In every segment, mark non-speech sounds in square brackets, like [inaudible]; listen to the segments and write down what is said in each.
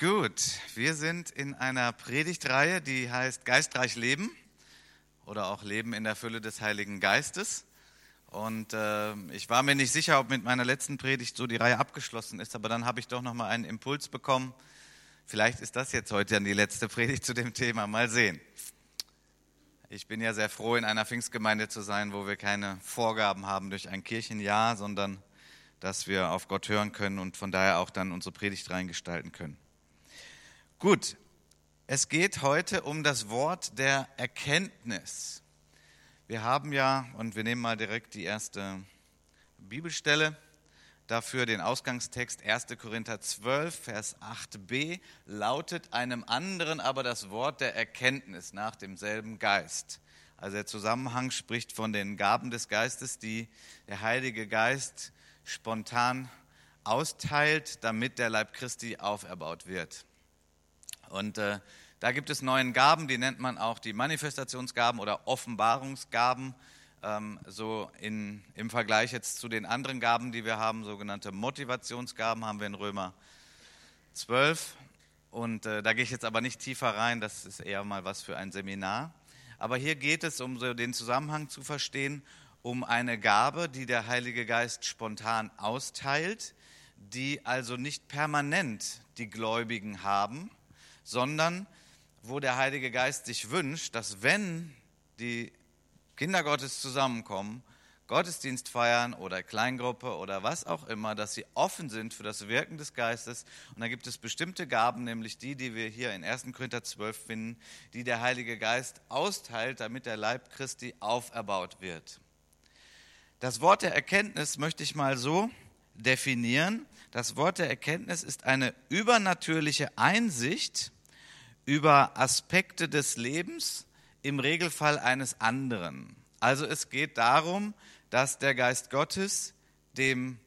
Gut, wir sind in einer Predigtreihe, die heißt Geistreich Leben oder auch Leben in der Fülle des Heiligen Geistes. Und äh, ich war mir nicht sicher, ob mit meiner letzten Predigt so die Reihe abgeschlossen ist, aber dann habe ich doch noch mal einen Impuls bekommen. Vielleicht ist das jetzt heute dann die letzte Predigt zu dem Thema. Mal sehen. Ich bin ja sehr froh, in einer Pfingstgemeinde zu sein, wo wir keine Vorgaben haben durch ein Kirchenjahr, sondern dass wir auf Gott hören können und von daher auch dann unsere Predigt reingestalten können. Gut, es geht heute um das Wort der Erkenntnis. Wir haben ja, und wir nehmen mal direkt die erste Bibelstelle dafür, den Ausgangstext 1. Korinther 12, Vers 8b, lautet einem anderen aber das Wort der Erkenntnis nach demselben Geist. Also der Zusammenhang spricht von den Gaben des Geistes, die der Heilige Geist spontan austeilt, damit der Leib Christi auferbaut wird. Und äh, da gibt es neun Gaben, die nennt man auch die Manifestationsgaben oder Offenbarungsgaben. Ähm, so in, im Vergleich jetzt zu den anderen Gaben, die wir haben, sogenannte Motivationsgaben, haben wir in Römer 12. Und äh, da gehe ich jetzt aber nicht tiefer rein, das ist eher mal was für ein Seminar. Aber hier geht es, um so den Zusammenhang zu verstehen, um eine Gabe, die der Heilige Geist spontan austeilt, die also nicht permanent die Gläubigen haben, sondern wo der Heilige Geist sich wünscht, dass wenn die Kinder Gottes zusammenkommen, Gottesdienst feiern oder Kleingruppe oder was auch immer, dass sie offen sind für das Wirken des Geistes. Und da gibt es bestimmte Gaben, nämlich die, die wir hier in 1. Korinther 12 finden, die der Heilige Geist austeilt, damit der Leib Christi auferbaut wird. Das Wort der Erkenntnis möchte ich mal so definieren. Das Wort der Erkenntnis ist eine übernatürliche Einsicht, über Aspekte des Lebens, im Regelfall eines anderen. Also es geht darum, dass der Geist Gottes dem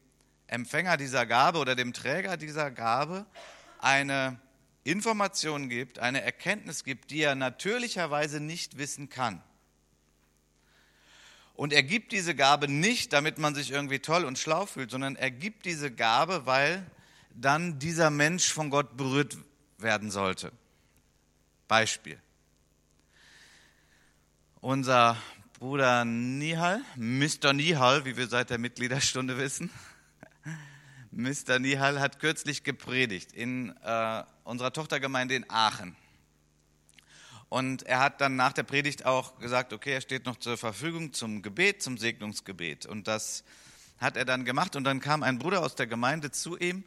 Empfänger dieser Gabe oder dem Träger dieser Gabe eine Information gibt, eine Erkenntnis gibt, die er natürlicherweise nicht wissen kann. Und er gibt diese Gabe nicht, damit man sich irgendwie toll und schlau fühlt, sondern er gibt diese Gabe, weil dann dieser Mensch von Gott berührt werden sollte. Beispiel. Unser Bruder Nihal, Mr. Nihal, wie wir seit der Mitgliederstunde wissen, [laughs] Mr. Nihal hat kürzlich gepredigt in äh, unserer Tochtergemeinde in Aachen. Und er hat dann nach der Predigt auch gesagt, okay, er steht noch zur Verfügung zum Gebet, zum Segnungsgebet. Und das hat er dann gemacht. Und dann kam ein Bruder aus der Gemeinde zu ihm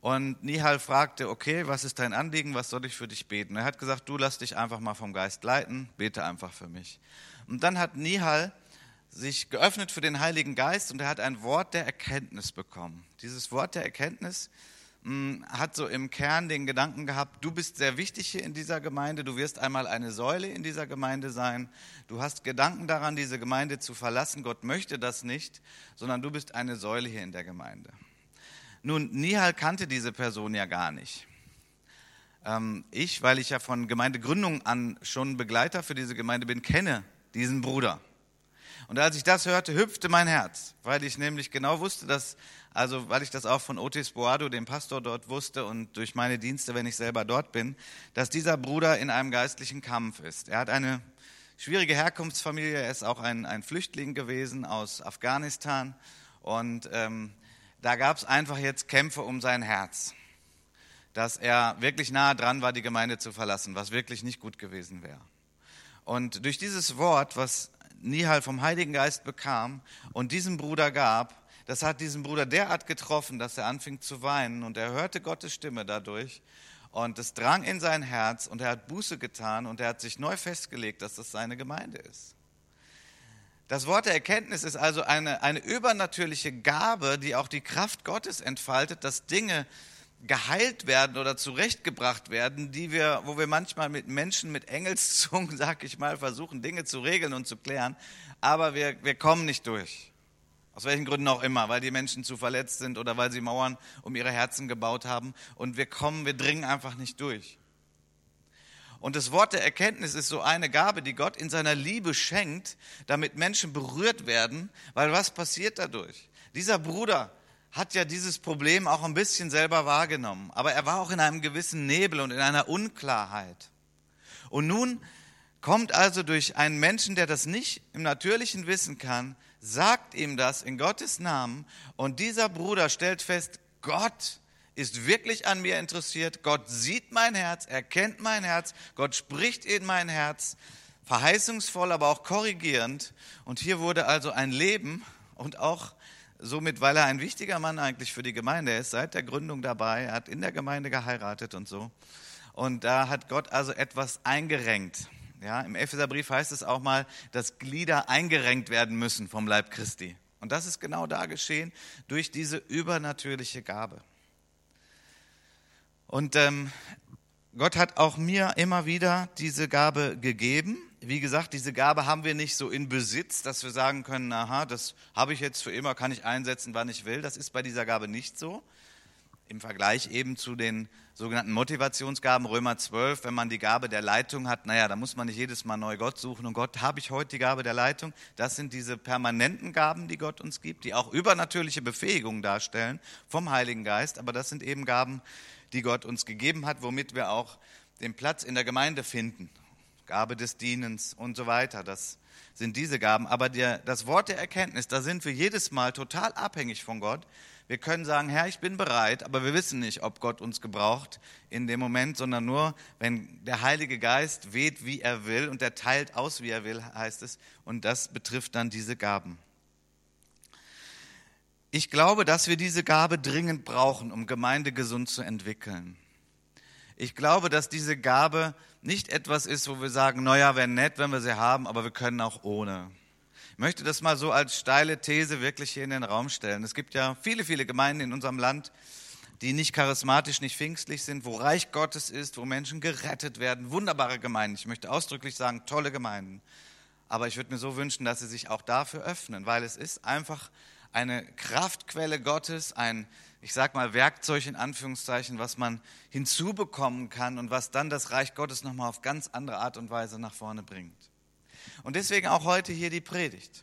und Nihal fragte, okay, was ist dein Anliegen, was soll ich für dich beten? Er hat gesagt, du lass dich einfach mal vom Geist leiten, bete einfach für mich. Und dann hat Nihal sich geöffnet für den Heiligen Geist und er hat ein Wort der Erkenntnis bekommen. Dieses Wort der Erkenntnis hm, hat so im Kern den Gedanken gehabt, du bist sehr wichtig hier in dieser Gemeinde, du wirst einmal eine Säule in dieser Gemeinde sein, du hast Gedanken daran, diese Gemeinde zu verlassen, Gott möchte das nicht, sondern du bist eine Säule hier in der Gemeinde. Nun, Nihal kannte diese Person ja gar nicht. Ähm, ich, weil ich ja von Gemeindegründung an schon Begleiter für diese Gemeinde bin, kenne diesen Bruder. Und als ich das hörte, hüpfte mein Herz, weil ich nämlich genau wusste, dass, also weil ich das auch von Otis Boado, dem Pastor dort wusste und durch meine Dienste, wenn ich selber dort bin, dass dieser Bruder in einem geistlichen Kampf ist. Er hat eine schwierige Herkunftsfamilie, er ist auch ein, ein Flüchtling gewesen aus Afghanistan und ähm, da gab es einfach jetzt Kämpfe um sein Herz, dass er wirklich nahe dran war, die Gemeinde zu verlassen, was wirklich nicht gut gewesen wäre. Und durch dieses Wort, was Nihal vom Heiligen Geist bekam und diesem Bruder gab, das hat diesen Bruder derart getroffen, dass er anfing zu weinen und er hörte Gottes Stimme dadurch und es drang in sein Herz und er hat Buße getan und er hat sich neu festgelegt, dass das seine Gemeinde ist. Das Wort der Erkenntnis ist also eine, eine übernatürliche Gabe, die auch die Kraft Gottes entfaltet, dass Dinge geheilt werden oder zurechtgebracht werden, die wir, wo wir manchmal mit Menschen mit Engelszungen, [laughs] sag ich mal, versuchen, Dinge zu regeln und zu klären, aber wir, wir kommen nicht durch. Aus welchen Gründen auch immer, weil die Menschen zu verletzt sind oder weil sie Mauern um ihre Herzen gebaut haben und wir kommen, wir dringen einfach nicht durch. Und das Wort der Erkenntnis ist so eine Gabe, die Gott in seiner Liebe schenkt, damit Menschen berührt werden, weil was passiert dadurch? Dieser Bruder hat ja dieses Problem auch ein bisschen selber wahrgenommen. Aber er war auch in einem gewissen Nebel und in einer Unklarheit. Und nun kommt also durch einen Menschen, der das nicht im Natürlichen wissen kann, sagt ihm das in Gottes Namen. Und dieser Bruder stellt fest, Gott ist wirklich an mir interessiert. Gott sieht mein Herz, er kennt mein Herz. Gott spricht in mein Herz. Verheißungsvoll, aber auch korrigierend. Und hier wurde also ein Leben und auch somit, weil er ein wichtiger Mann eigentlich für die Gemeinde ist, seit der Gründung dabei, er hat in der Gemeinde geheiratet und so. Und da hat Gott also etwas eingerenkt. Ja, Im Epheserbrief heißt es auch mal, dass Glieder eingerenkt werden müssen vom Leib Christi. Und das ist genau da geschehen durch diese übernatürliche Gabe. Und ähm, Gott hat auch mir immer wieder diese Gabe gegeben wie gesagt, diese Gabe haben wir nicht so in Besitz, dass wir sagen können, aha, das habe ich jetzt für immer, kann ich einsetzen, wann ich will. Das ist bei dieser Gabe nicht so. Im Vergleich eben zu den sogenannten Motivationsgaben, Römer 12, wenn man die Gabe der Leitung hat, naja, da muss man nicht jedes Mal neu Gott suchen und Gott, habe ich heute die Gabe der Leitung? Das sind diese permanenten Gaben, die Gott uns gibt, die auch übernatürliche Befähigungen darstellen vom Heiligen Geist, aber das sind eben Gaben, die Gott uns gegeben hat, womit wir auch den Platz in der Gemeinde finden Gabe des Dienens und so weiter. Das sind diese Gaben. Aber der, das Wort der Erkenntnis, da sind wir jedes Mal total abhängig von Gott. Wir können sagen, Herr, ich bin bereit, aber wir wissen nicht, ob Gott uns gebraucht in dem Moment, sondern nur, wenn der Heilige Geist weht, wie er will und er teilt aus, wie er will, heißt es. Und das betrifft dann diese Gaben. Ich glaube, dass wir diese Gabe dringend brauchen, um Gemeinde gesund zu entwickeln. Ich glaube, dass diese Gabe nicht etwas ist, wo wir sagen, naja, wäre nett, wenn wir sie haben, aber wir können auch ohne. Ich möchte das mal so als steile These wirklich hier in den Raum stellen. Es gibt ja viele, viele Gemeinden in unserem Land, die nicht charismatisch, nicht pfingstlich sind, wo Reich Gottes ist, wo Menschen gerettet werden. Wunderbare Gemeinden. Ich möchte ausdrücklich sagen, tolle Gemeinden. Aber ich würde mir so wünschen, dass sie sich auch dafür öffnen, weil es ist einfach eine Kraftquelle Gottes, ein ich sag mal, Werkzeug in Anführungszeichen, was man hinzubekommen kann und was dann das Reich Gottes nochmal auf ganz andere Art und Weise nach vorne bringt. Und deswegen auch heute hier die Predigt.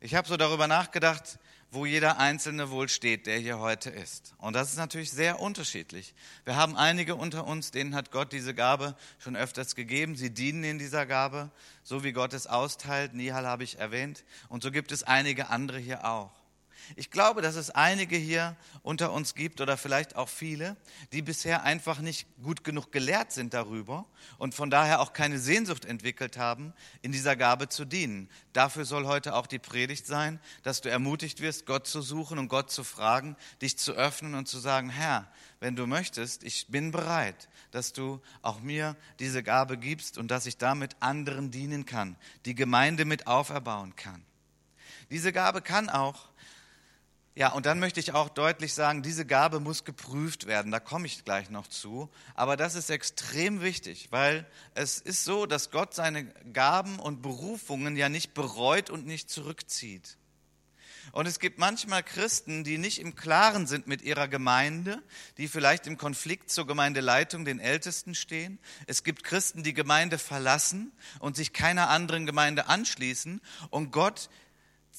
Ich habe so darüber nachgedacht, wo jeder Einzelne wohl steht, der hier heute ist. Und das ist natürlich sehr unterschiedlich. Wir haben einige unter uns, denen hat Gott diese Gabe schon öfters gegeben. Sie dienen in dieser Gabe, so wie Gott es austeilt. Nihal habe ich erwähnt. Und so gibt es einige andere hier auch. Ich glaube, dass es einige hier unter uns gibt oder vielleicht auch viele, die bisher einfach nicht gut genug gelehrt sind darüber und von daher auch keine Sehnsucht entwickelt haben, in dieser Gabe zu dienen. Dafür soll heute auch die Predigt sein, dass du ermutigt wirst, Gott zu suchen und Gott zu fragen, dich zu öffnen und zu sagen, Herr, wenn du möchtest, ich bin bereit, dass du auch mir diese Gabe gibst und dass ich damit anderen dienen kann, die Gemeinde mit auferbauen kann. Diese Gabe kann auch ja, und dann möchte ich auch deutlich sagen, diese Gabe muss geprüft werden. Da komme ich gleich noch zu. Aber das ist extrem wichtig, weil es ist so, dass Gott seine Gaben und Berufungen ja nicht bereut und nicht zurückzieht. Und es gibt manchmal Christen, die nicht im Klaren sind mit ihrer Gemeinde, die vielleicht im Konflikt zur Gemeindeleitung, den Ältesten stehen. Es gibt Christen, die Gemeinde verlassen und sich keiner anderen Gemeinde anschließen. Und Gott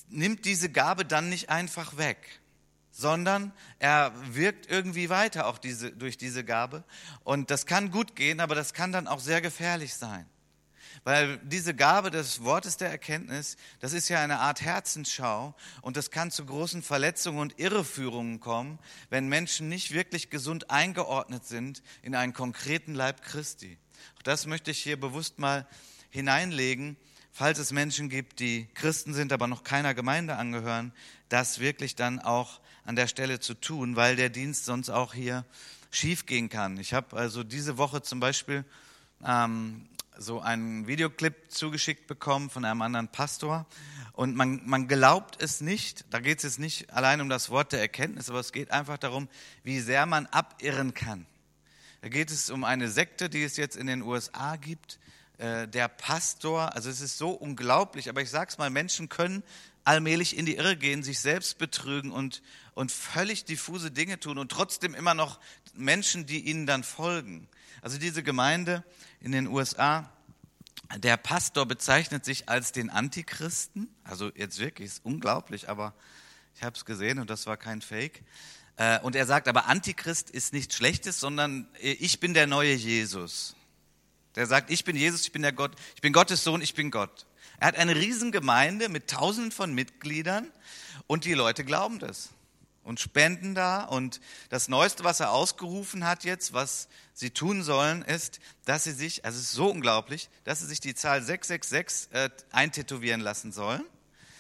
nimmt diese Gabe dann nicht einfach weg, sondern er wirkt irgendwie weiter auch diese, durch diese Gabe. Und das kann gut gehen, aber das kann dann auch sehr gefährlich sein. Weil diese Gabe des Wortes der Erkenntnis, das ist ja eine Art Herzensschau und das kann zu großen Verletzungen und Irreführungen kommen, wenn Menschen nicht wirklich gesund eingeordnet sind in einen konkreten Leib Christi. Auch das möchte ich hier bewusst mal hineinlegen, falls es Menschen gibt, die Christen sind, aber noch keiner Gemeinde angehören, das wirklich dann auch an der Stelle zu tun, weil der Dienst sonst auch hier schief gehen kann. Ich habe also diese Woche zum Beispiel ähm, so einen Videoclip zugeschickt bekommen von einem anderen Pastor und man, man glaubt es nicht, da geht es jetzt nicht allein um das Wort der Erkenntnis, aber es geht einfach darum, wie sehr man abirren kann. Da geht es um eine Sekte, die es jetzt in den USA gibt, äh, der Pastor, also es ist so unglaublich, aber ich sag's mal, Menschen können allmählich in die Irre gehen, sich selbst betrügen und, und völlig diffuse Dinge tun und trotzdem immer noch Menschen, die ihnen dann folgen. Also diese Gemeinde in den USA, der Pastor bezeichnet sich als den Antichristen, also jetzt wirklich ist unglaublich, aber Ich habe es gesehen und das war kein Fake. Äh, und er sagt, aber Antichrist ist nichts Schlechtes, sondern äh, ich bin der neue Jesus. Der sagt, ich bin Jesus, ich bin der Gott, ich bin Gottes Sohn, ich bin Gott. Er hat eine Riesengemeinde mit tausenden von Mitgliedern und die Leute glauben das und spenden da. Und das Neueste, was er ausgerufen hat jetzt, was sie tun sollen, ist, dass sie sich, also es ist so unglaublich, dass sie sich die Zahl 666 äh, eintätowieren lassen sollen,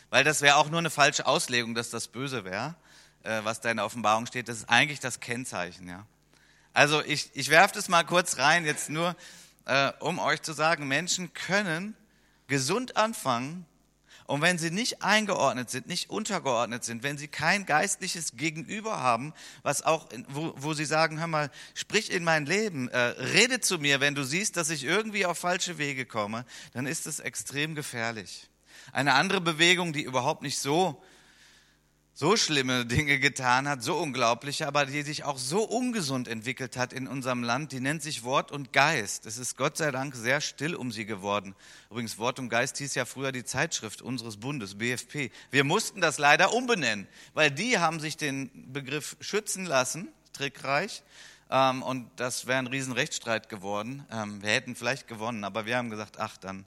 weil das wäre auch nur eine falsche Auslegung, dass das böse wäre, äh, was da in der Offenbarung steht. Das ist eigentlich das Kennzeichen, ja. Also ich, ich werfe das mal kurz rein, jetzt nur, äh, um euch zu sagen, Menschen können gesund anfangen und wenn sie nicht eingeordnet sind, nicht untergeordnet sind, wenn sie kein geistliches Gegenüber haben, was auch, wo, wo sie sagen, hör mal, sprich in mein Leben, äh, rede zu mir, wenn du siehst, dass ich irgendwie auf falsche Wege komme, dann ist es extrem gefährlich. Eine andere Bewegung, die überhaupt nicht so so schlimme Dinge getan hat, so unglaubliche, aber die sich auch so ungesund entwickelt hat in unserem Land, die nennt sich Wort und Geist. Es ist Gott sei Dank sehr still um sie geworden. Übrigens, Wort und Geist hieß ja früher die Zeitschrift unseres Bundes, BFP. Wir mussten das leider umbenennen, weil die haben sich den Begriff schützen lassen, trickreich, ähm, und das wäre ein Riesenrechtsstreit geworden. Ähm, wir hätten vielleicht gewonnen, aber wir haben gesagt, ach dann,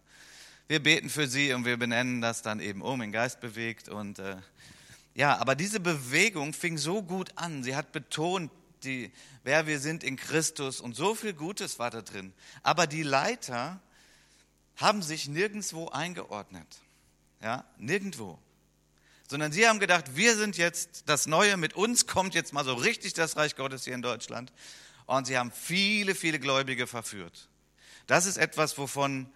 wir beten für sie und wir benennen das dann eben um, in Geist bewegt und äh, ja, aber diese Bewegung fing so gut an. Sie hat betont, die, wer wir sind in Christus und so viel Gutes war da drin. Aber die Leiter haben sich nirgendwo eingeordnet. Ja, nirgendwo. Sondern sie haben gedacht, wir sind jetzt das Neue, mit uns kommt jetzt mal so richtig das Reich Gottes hier in Deutschland. Und sie haben viele, viele Gläubige verführt. Das ist etwas, wovon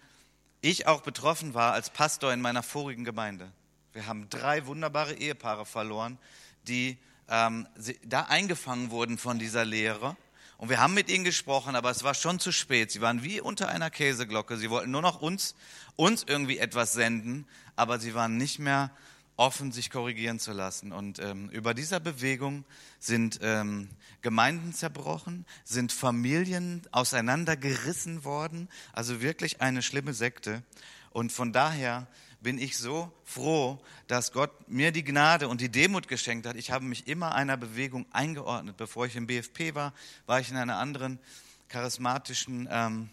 ich auch betroffen war als Pastor in meiner vorigen Gemeinde. Wir haben drei wunderbare Ehepaare verloren, die ähm, da eingefangen wurden von dieser Lehre. Und wir haben mit ihnen gesprochen, aber es war schon zu spät. Sie waren wie unter einer Käseglocke. Sie wollten nur noch uns, uns irgendwie etwas senden, aber sie waren nicht mehr offen, sich korrigieren zu lassen. Und ähm, über dieser Bewegung sind ähm, Gemeinden zerbrochen, sind Familien auseinandergerissen worden. Also wirklich eine schlimme Sekte. Und von daher bin ich so froh, dass Gott mir die Gnade und die Demut geschenkt hat. Ich habe mich immer einer Bewegung eingeordnet. Bevor ich im BFP war, war ich in einer anderen charismatischen ähm,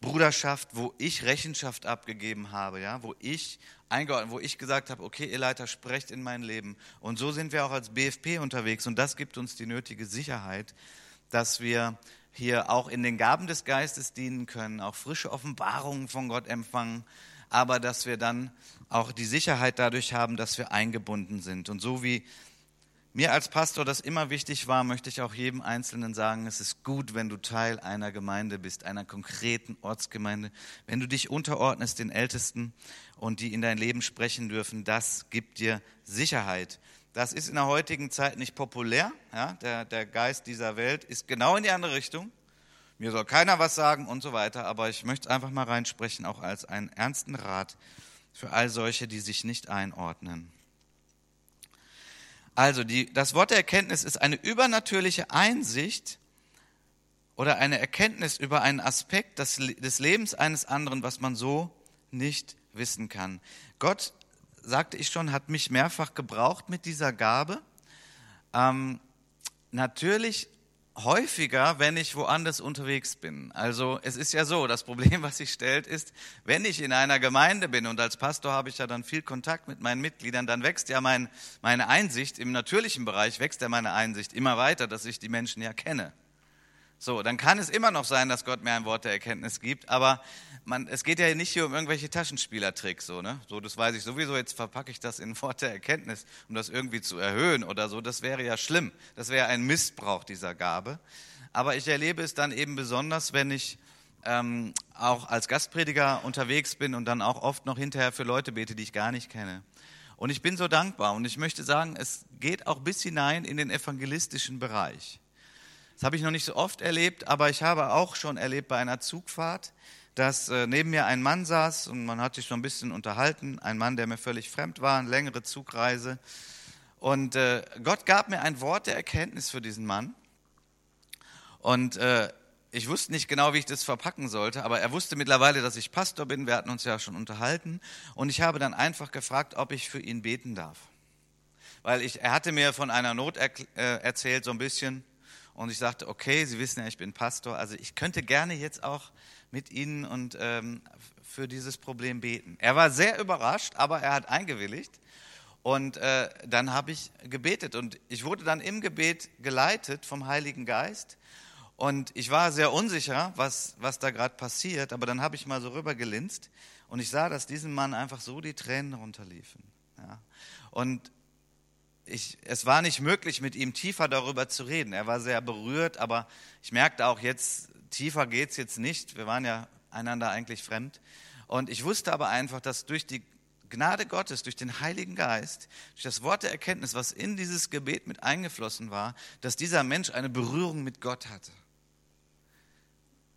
Bruderschaft, wo ich Rechenschaft abgegeben habe, ja, wo ich eingeordnet, wo ich gesagt habe, okay, ihr Leiter, sprecht in mein Leben. Und so sind wir auch als BFP unterwegs und das gibt uns die nötige Sicherheit, dass wir hier auch in den Gaben des Geistes dienen können, auch frische Offenbarungen von Gott empfangen aber dass wir dann auch die Sicherheit dadurch haben, dass wir eingebunden sind. Und so wie mir als Pastor das immer wichtig war, möchte ich auch jedem Einzelnen sagen, es ist gut, wenn du Teil einer Gemeinde bist, einer konkreten Ortsgemeinde, wenn du dich unterordnest den Ältesten und die in dein Leben sprechen dürfen, das gibt dir Sicherheit. Das ist in der heutigen Zeit nicht populär. Ja? Der, der Geist dieser Welt ist genau in die andere Richtung mir soll keiner was sagen und so weiter, aber ich möchte einfach mal reinsprechen, auch als einen ernsten Rat für all solche, die sich nicht einordnen. Also, die, das Wort der Erkenntnis ist eine übernatürliche Einsicht oder eine Erkenntnis über einen Aspekt des, des Lebens eines anderen, was man so nicht wissen kann. Gott, sagte ich schon, hat mich mehrfach gebraucht mit dieser Gabe. Ähm, natürlich häufiger, wenn ich woanders unterwegs bin. Also es ist ja so, das Problem, [laughs] was sich stellt, ist, wenn ich in einer Gemeinde bin und als Pastor habe ich ja dann viel Kontakt mit meinen Mitgliedern, dann wächst ja mein, meine Einsicht im natürlichen Bereich, wächst ja meine Einsicht immer weiter, dass ich die Menschen ja kenne. So, dann kann es immer noch sein, dass Gott mir ein Wort der Erkenntnis gibt, aber man, es geht ja nicht hier um irgendwelche Taschenspielertricks, so, ne? So, das weiß ich sowieso, jetzt verpacke ich das in ein Wort der Erkenntnis, um das irgendwie zu erhöhen oder so. Das wäre ja schlimm. Das wäre ein Missbrauch dieser Gabe. Aber ich erlebe es dann eben besonders, wenn ich ähm, auch als Gastprediger unterwegs bin und dann auch oft noch hinterher für Leute bete, die ich gar nicht kenne. Und ich bin so dankbar und ich möchte sagen, es geht auch bis hinein in den evangelistischen Bereich. Das habe ich noch nicht so oft erlebt, aber ich habe auch schon erlebt bei einer Zugfahrt, dass äh, neben mir ein Mann saß und man hat sich so ein bisschen unterhalten. Ein Mann, der mir völlig fremd war, eine längere Zugreise. Und äh, Gott gab mir ein Wort der Erkenntnis für diesen Mann. Und äh, ich wusste nicht genau, wie ich das verpacken sollte, aber er wusste mittlerweile, dass ich Pastor bin. Wir hatten uns ja schon unterhalten. Und ich habe dann einfach gefragt, ob ich für ihn beten darf. weil ich, er hatte mir von einer Not er, äh, erzählt, so ein bisschen. Und ich sagte, okay, Sie wissen ja, ich bin Pastor, also ich könnte gerne jetzt auch mit Ihnen und ähm, für dieses Problem beten. Er war sehr überrascht, aber er hat eingewilligt. Und äh, dann habe ich gebetet und ich wurde dann im Gebet geleitet vom Heiligen Geist. Und ich war sehr unsicher, was, was da gerade passiert, aber dann habe ich mal so rübergelinst und ich sah, dass diesem Mann einfach so die Tränen runterliefen. Ja. Und ich, es war nicht möglich, mit ihm tiefer darüber zu reden. Er war sehr berührt, aber ich merkte auch jetzt, tiefer geht es jetzt nicht. Wir waren ja einander eigentlich fremd. Und ich wusste aber einfach, dass durch die Gnade Gottes, durch den Heiligen Geist, durch das Wort der Erkenntnis, was in dieses Gebet mit eingeflossen war, dass dieser Mensch eine Berührung mit Gott hatte.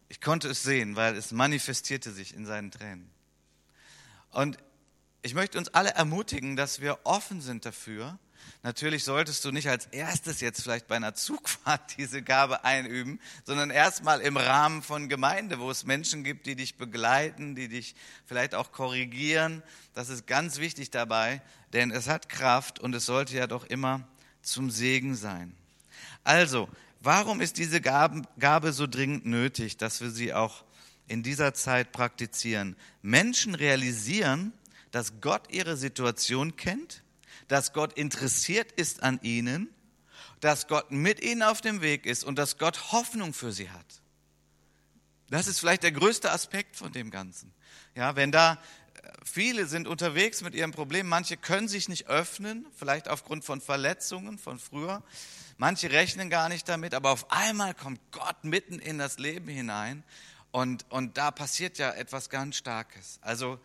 Ich konnte es sehen, weil es manifestierte sich in seinen Tränen. Und ich möchte uns alle ermutigen, dass wir offen sind dafür, Natürlich solltest du nicht als erstes jetzt vielleicht bei einer Zugfahrt [laughs] diese Gabe einüben, sondern erstmal im Rahmen von Gemeinde, wo es Menschen gibt, die dich begleiten, die dich vielleicht auch korrigieren. Das ist ganz wichtig dabei, denn es hat Kraft und es sollte ja doch immer zum Segen sein. Also, warum ist diese Gabe so dringend nötig, dass wir sie auch in dieser Zeit praktizieren? Menschen realisieren, dass Gott ihre Situation kennt dass Gott interessiert ist an ihnen, dass Gott mit ihnen auf dem Weg ist und dass Gott Hoffnung für sie hat. Das ist vielleicht der größte Aspekt von dem Ganzen. Ja, wenn da äh, viele sind unterwegs mit ihrem Problem, manche können sich nicht öffnen, vielleicht aufgrund von Verletzungen von früher. Manche rechnen gar nicht damit, aber auf einmal kommt Gott mitten in das Leben hinein und, und da passiert ja etwas ganz Starkes. Also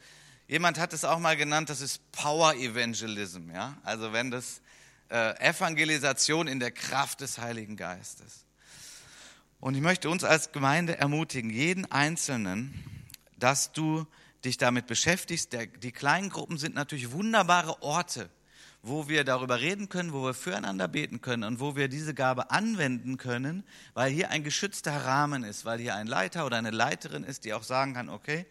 Jemand hat es auch mal genannt, das ist Power Evangelism, ja? Also wenn das äh, Evangelisation in der Kraft des Heiligen Geistes. Und ich möchte uns als Gemeinde ermutigen, jeden Einzelnen, dass du dich damit beschäftigst. Der, die kleinen Gruppen sind natürlich wunderbare Orte, wo wir darüber reden können, wo wir füreinander beten können und wo wir diese Gabe anwenden können, weil hier ein geschützter Rahmen ist, weil hier ein Leiter oder eine Leiterin ist, die auch sagen kann, okay,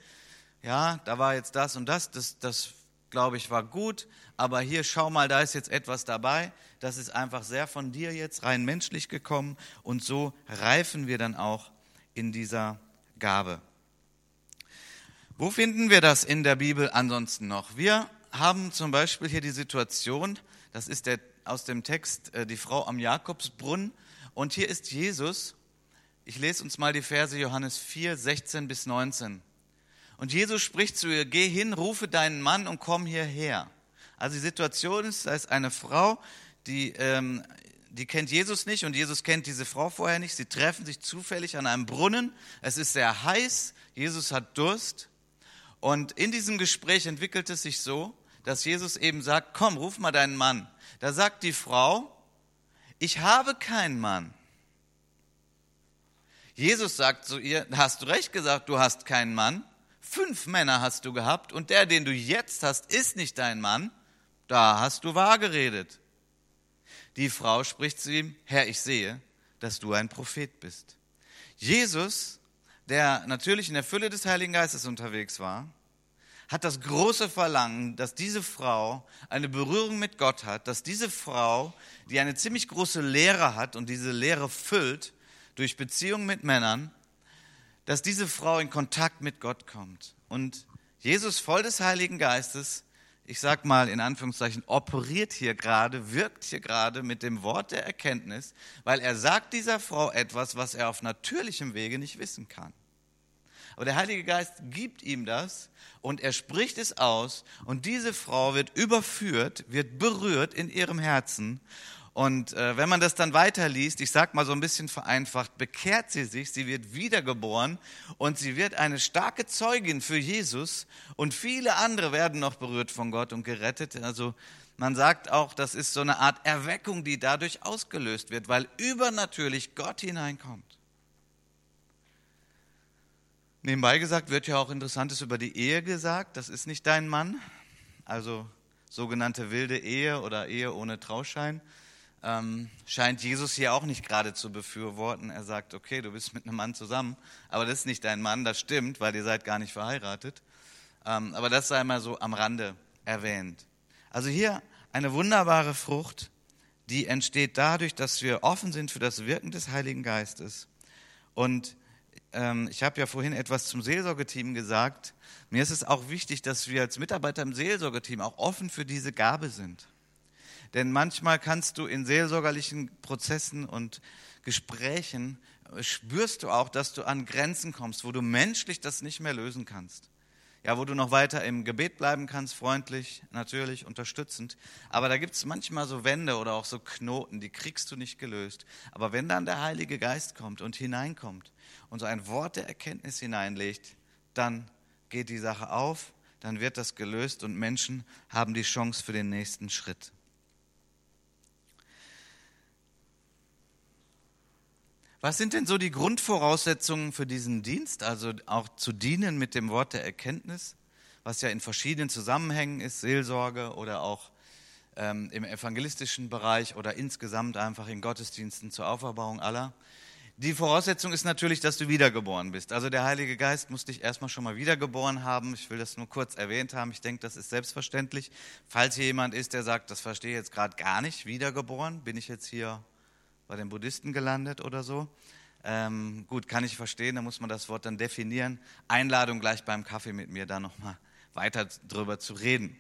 ja, da war jetzt das und das, das, das glaube ich war gut, aber hier schau mal, da ist jetzt etwas dabei, das ist einfach sehr von dir jetzt rein menschlich gekommen und so reifen wir dann auch in dieser Gabe. Wo finden wir das in der Bibel ansonsten noch? Wir haben zum Beispiel hier die Situation, das ist der, aus dem Text äh, die Frau am Jakobsbrunnen und hier ist Jesus. Ich lese uns mal die Verse Johannes 4, 16 bis 19. Und Jesus spricht zu ihr, geh hin, rufe deinen Mann und komm hierher. Also die Situation ist, da ist eine Frau, die, ähm, die kennt Jesus nicht und Jesus kennt diese Frau vorher nicht. Sie treffen sich zufällig an einem Brunnen. Es ist sehr heiß. Jesus hat Durst. Und in diesem Gespräch entwickelt es sich so, dass Jesus eben sagt, komm, ruf mal deinen Mann. Da sagt die Frau, ich habe keinen Mann. Jesus sagt zu ihr, hast du recht gesagt, du hast keinen Mann. Fünf Männer hast du gehabt und der, den du jetzt hast, ist nicht dein Mann. Da hast du wahr geredet. Die Frau spricht zu ihm, Herr, ich sehe, dass du ein Prophet bist. Jesus, der natürlich in der Fülle des Heiligen Geistes unterwegs war, hat das große Verlangen, dass diese Frau eine Berührung mit Gott hat, dass diese Frau, die eine ziemlich große Lehre hat und diese Lehre füllt durch Beziehungen mit Männern, dass diese Frau in Kontakt mit Gott kommt. Und Jesus voll des Heiligen Geistes, ich sag mal in Anführungszeichen, operiert hier gerade, wirkt hier gerade mit dem Wort der Erkenntnis, weil er sagt dieser Frau etwas, was er auf natürlichem Wege nicht wissen kann. Aber der Heilige Geist gibt ihm das und er spricht es aus und diese Frau wird überführt, wird berührt in ihrem Herzen und äh, wenn man das dann weiterliest, ich sag mal so ein bisschen vereinfacht, bekehrt sie sich, sie wird wiedergeboren und sie wird eine starke Zeugin für Jesus und viele andere werden noch berührt von Gott und gerettet. Also man sagt auch, das ist so eine Art Erweckung, die dadurch ausgelöst wird, weil übernatürlich Gott hineinkommt. Nebenbei gesagt wird ja auch Interessantes über die Ehe gesagt. Das ist nicht dein Mann, also sogenannte wilde Ehe oder Ehe ohne Trauschein ähm, scheint Jesus hier auch nicht gerade zu befürworten. Er sagt, okay, du bist mit einem Mann zusammen, aber das ist nicht dein Mann, das stimmt, weil ihr seid gar nicht verheiratet. Ähm, aber das sei mal so am Rande erwähnt. Also hier eine wunderbare Frucht, die entsteht dadurch, dass wir offen sind für das Wirken des Heiligen Geistes. Und ähm, ich habe ja vorhin etwas zum Seelsorgeteam gesagt. Mir ist es auch wichtig, dass wir als Mitarbeiter im Seelsorgeteam auch offen für diese Gabe sind. Denn manchmal kannst du in seelsorgerlichen Prozessen und Gesprächen äh, spürst du auch, dass du an Grenzen kommst, wo du menschlich das nicht mehr lösen kannst ja, wo du noch weiter im Gebet bleiben kannst, freundlich, natürlich, unterstützend. Aber da gibt es manchmal so Wände oder auch so Knoten, die kriegst du nicht gelöst. Aber wenn dann der Heilige Geist kommt und hineinkommt und so ein Wort der Erkenntnis hineinlegt, dann geht die Sache auf, dann wird das gelöst und Menschen haben die Chance für den nächsten Schritt. Was sind denn so die Grundvoraussetzungen für diesen Dienst, also auch zu dienen mit dem Wort der Erkenntnis, was ja in verschiedenen Zusammenhängen ist, Seelsorge oder auch ähm, im evangelistischen Bereich oder insgesamt einfach in Gottesdiensten zur Auferbauung aller? Die Voraussetzung ist natürlich, dass du wiedergeboren bist. Also der Heilige Geist muss dich erstmal schon mal wiedergeboren haben. Ich will das nur kurz erwähnt haben. Ich denke, das ist selbstverständlich. Falls hier jemand ist, der sagt, das verstehe ich jetzt gerade gar nicht, wiedergeboren, bin ich jetzt hier bei den Buddhisten gelandet oder so. Ähm, gut, kann ich verstehen, da muss man das Wort dann definieren. Einladung gleich beim Kaffee mit mir, da nochmal weiter drüber zu reden.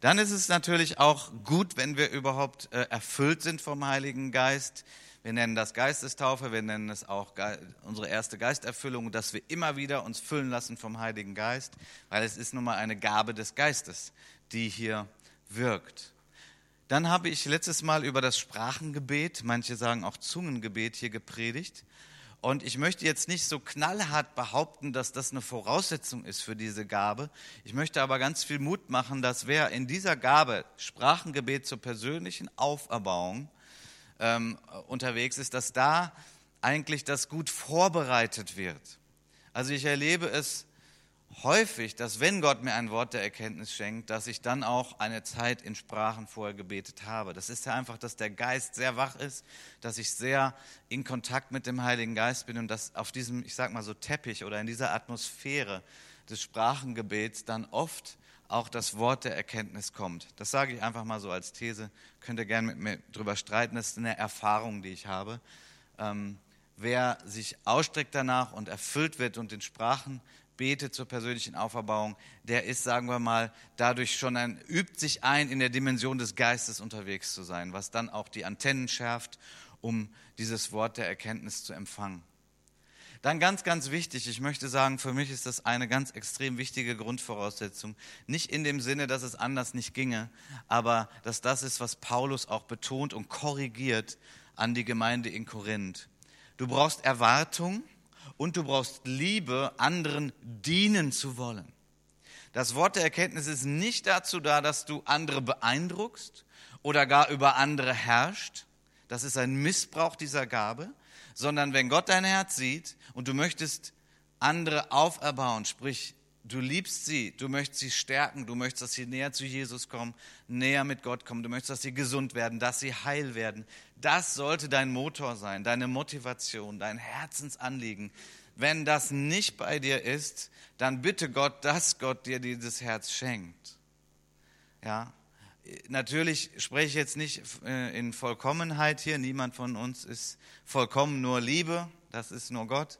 Dann ist es natürlich auch gut, wenn wir überhaupt äh, erfüllt sind vom Heiligen Geist. Wir nennen das Geistestaufe, wir nennen es auch Ge unsere erste Geisterfüllung, dass wir immer wieder uns füllen lassen vom Heiligen Geist, weil es ist nun mal eine Gabe des Geistes, die hier wirkt. Dann habe ich letztes Mal über das Sprachengebet, manche sagen auch Zungengebet hier gepredigt. Und ich möchte jetzt nicht so knallhart behaupten, dass das eine Voraussetzung ist für diese Gabe. Ich möchte aber ganz viel Mut machen, dass wer in dieser Gabe Sprachengebet zur persönlichen Auferbauung ähm, unterwegs ist, dass da eigentlich das gut vorbereitet wird. Also ich erlebe es häufig, dass wenn Gott mir ein Wort der Erkenntnis schenkt, dass ich dann auch eine Zeit in Sprachen vorher gebetet habe. Das ist ja einfach, dass der Geist sehr wach ist, dass ich sehr in Kontakt mit dem Heiligen Geist bin und dass auf diesem, ich sag mal so Teppich oder in dieser Atmosphäre des Sprachengebets dann oft auch das Wort der Erkenntnis kommt. Das sage ich einfach mal so als These. Könnt ihr gerne mit mir drüber streiten. Das ist eine Erfahrung, die ich habe. Ähm, wer sich ausstreckt danach und erfüllt wird und in Sprachen betet zur persönlichen Auferbauung, der ist, sagen wir mal, dadurch schon ein, übt sich ein, in der Dimension des Geistes unterwegs zu sein, was dann auch die Antennen schärft, um dieses Wort der Erkenntnis zu empfangen. Dann ganz, ganz wichtig, ich möchte sagen, für mich ist das eine ganz extrem wichtige Grundvoraussetzung. Nicht in dem Sinne, dass es anders nicht ginge, aber dass das ist, was Paulus auch betont und korrigiert an die Gemeinde in Korinth. Du brauchst Erwartung, und du brauchst Liebe, anderen dienen zu wollen. Das Wort der Erkenntnis ist nicht dazu da, dass du andere beeindruckst oder gar über andere herrscht. Das ist ein Missbrauch dieser Gabe, sondern wenn Gott dein Herz sieht und du möchtest andere auferbauen, sprich Du liebst sie, du möchtest sie stärken, du möchtest, dass sie näher zu Jesus kommen, näher mit Gott kommen, du möchtest, dass sie gesund werden, dass sie heil werden. Das sollte dein Motor sein, deine Motivation, dein Herzensanliegen. Wenn das nicht bei dir ist, dann bitte Gott, dass Gott dir dieses Herz schenkt. Ja, natürlich spreche ich jetzt nicht äh, in Vollkommenheit hier. Niemand von uns ist vollkommen, nur Liebe. Das ist nur Gott.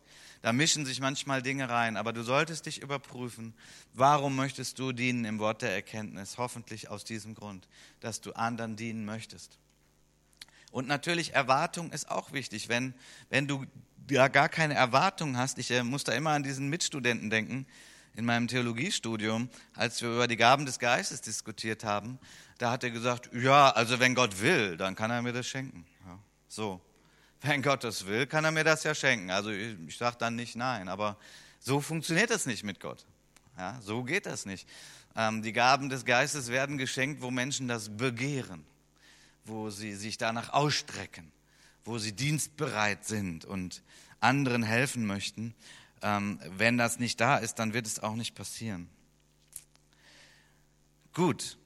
Da mischen sich manchmal Dinge rein, aber du solltest dich überprüfen, warum möchtest du dienen im Wort der Erkenntnis? Hoffentlich aus diesem Grund, dass du anderen dienen möchtest. Und natürlich Erwartung ist auch wichtig. Wenn, wenn du ja gar keine Erwartung hast, ich äh, muss da immer an diesen Mitstudenten denken in meinem Theologiestudium, als wir über die Gaben des Geistes diskutiert haben, da hat er gesagt, ja, also wenn Gott will, dann kann er mir das schenken. Ja, so. Wenn Gott das will, kann er mir das ja schenken. Also ich, ich sage dann nicht nein, aber so funktioniert das nicht mit Gott. Ja, so geht das nicht. Ähm, die Gaben des Geistes werden geschenkt, wo Menschen das begehren, wo sie sich danach ausstrecken, wo sie dienstbereit sind und anderen helfen möchten. Ähm, wenn das nicht da ist, dann wird es auch nicht passieren. Gut.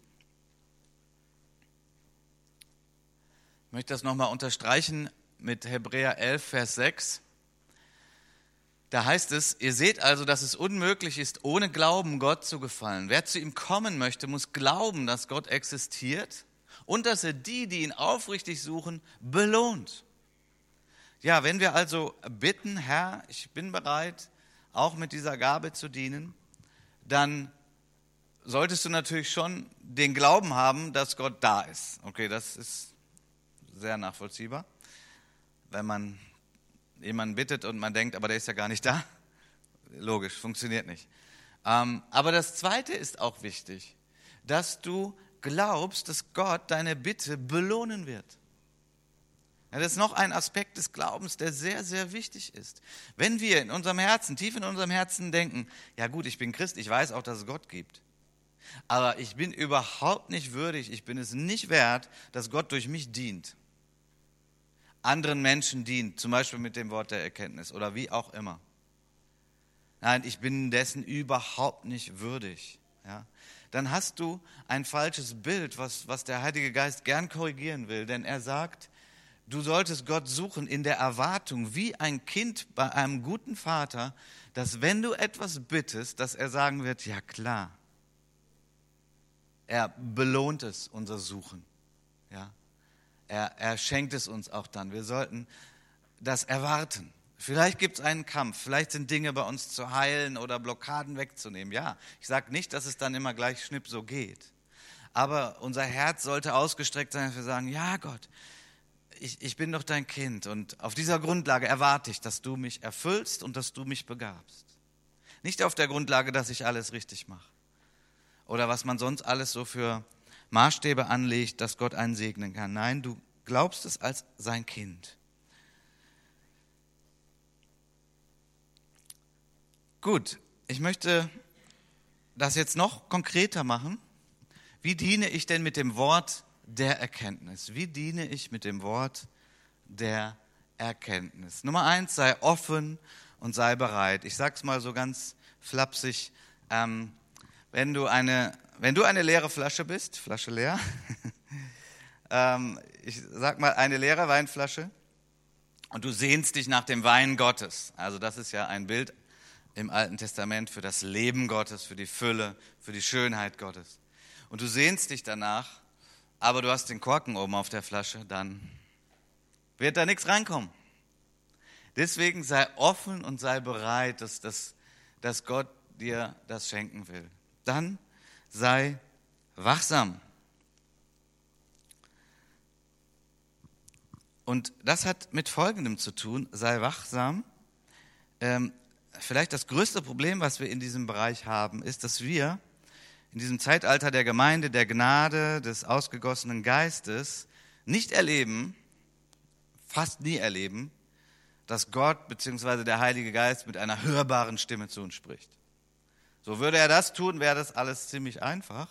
Ich möchte das nochmal unterstreichen mit Hebräer 11, Vers 6. Da heißt es, ihr seht also, dass es unmöglich ist, ohne Glauben Gott zu gefallen. Wer zu ihm kommen möchte, muss glauben, dass Gott existiert und dass er die, die ihn aufrichtig suchen, belohnt. Ja, wenn wir also bitten, Herr, ich bin bereit, auch mit dieser Gabe zu dienen, dann solltest du natürlich schon den Glauben haben, dass Gott da ist. Okay, das ist sehr nachvollziehbar. Wenn man jemanden bittet und man denkt, aber der ist ja gar nicht da. Logisch, funktioniert nicht. Ähm, aber das Zweite ist auch wichtig, dass du glaubst, dass Gott deine Bitte belohnen wird. Ja, das ist noch ein Aspekt des Glaubens, der sehr, sehr wichtig ist. Wenn wir in unserem Herzen, tief in unserem Herzen denken, ja gut, ich bin Christ, ich weiß auch, dass es Gott gibt, aber ich bin überhaupt nicht würdig, ich bin es nicht wert, dass Gott durch mich dient, anderen Menschen dient, zum Beispiel mit dem Wort der Erkenntnis oder wie auch immer. Nein, ich bin dessen überhaupt nicht würdig. Ja? Dann hast du ein falsches Bild, was, was der Heilige Geist gern korrigieren will, denn er sagt, Du solltest Gott suchen in der Erwartung, wie ein Kind bei einem guten Vater, dass wenn du etwas bittest, dass er sagen wird, ja klar. Er belohnt es, unser Suchen. Ja? Er, er schenkt es uns auch dann. Wir sollten das erwarten. Vielleicht gibt es einen Kampf, vielleicht sind Dinge bei uns zu heilen oder Blockaden wegzunehmen. Ja, ich sage nicht, dass es dann immer gleich schnipp so geht. Aber unser Herz sollte ausgestreckt sein, dass wir sagen, ja Gott, ich, ich bin doch dein Kind und auf dieser Grundlage erwarte ich, dass du mich erfüllst und dass du mich begabst. Nicht auf der Grundlage, dass ich alles richtig mache oder was man sonst alles so für Maßstäbe anlegt, dass Gott einen segnen kann. Nein, du glaubst es als sein Kind. Gut, ich möchte das jetzt noch konkreter machen. Wie diene ich denn mit dem Wort der Erkenntnis. Wie diene ich mit dem Wort der Erkenntnis? Nummer eins, sei offen und sei bereit. Ich sage es mal so ganz flapsig. Ähm, wenn, du eine, wenn du eine leere Flasche bist, Flasche leer, [laughs] ähm, ich sag mal eine leere Weinflasche und du sehnst dich nach dem Wein Gottes. Also das ist ja ein Bild im Alten Testament für das Leben Gottes, für die Fülle, für die Schönheit Gottes. Und du sehnst dich danach aber du hast den Korken oben auf der Flasche, dann wird da nichts reinkommen. Deswegen sei offen und sei bereit, dass, dass, dass Gott dir das schenken will. Dann sei wachsam. Und das hat mit Folgendem zu tun, sei wachsam. Ähm, vielleicht das größte Problem, was wir in diesem Bereich haben, ist, dass wir in diesem Zeitalter der Gemeinde, der Gnade, des ausgegossenen Geistes nicht erleben, fast nie erleben, dass Gott bzw. der Heilige Geist mit einer hörbaren Stimme zu uns spricht. So würde er das tun, wäre das alles ziemlich einfach.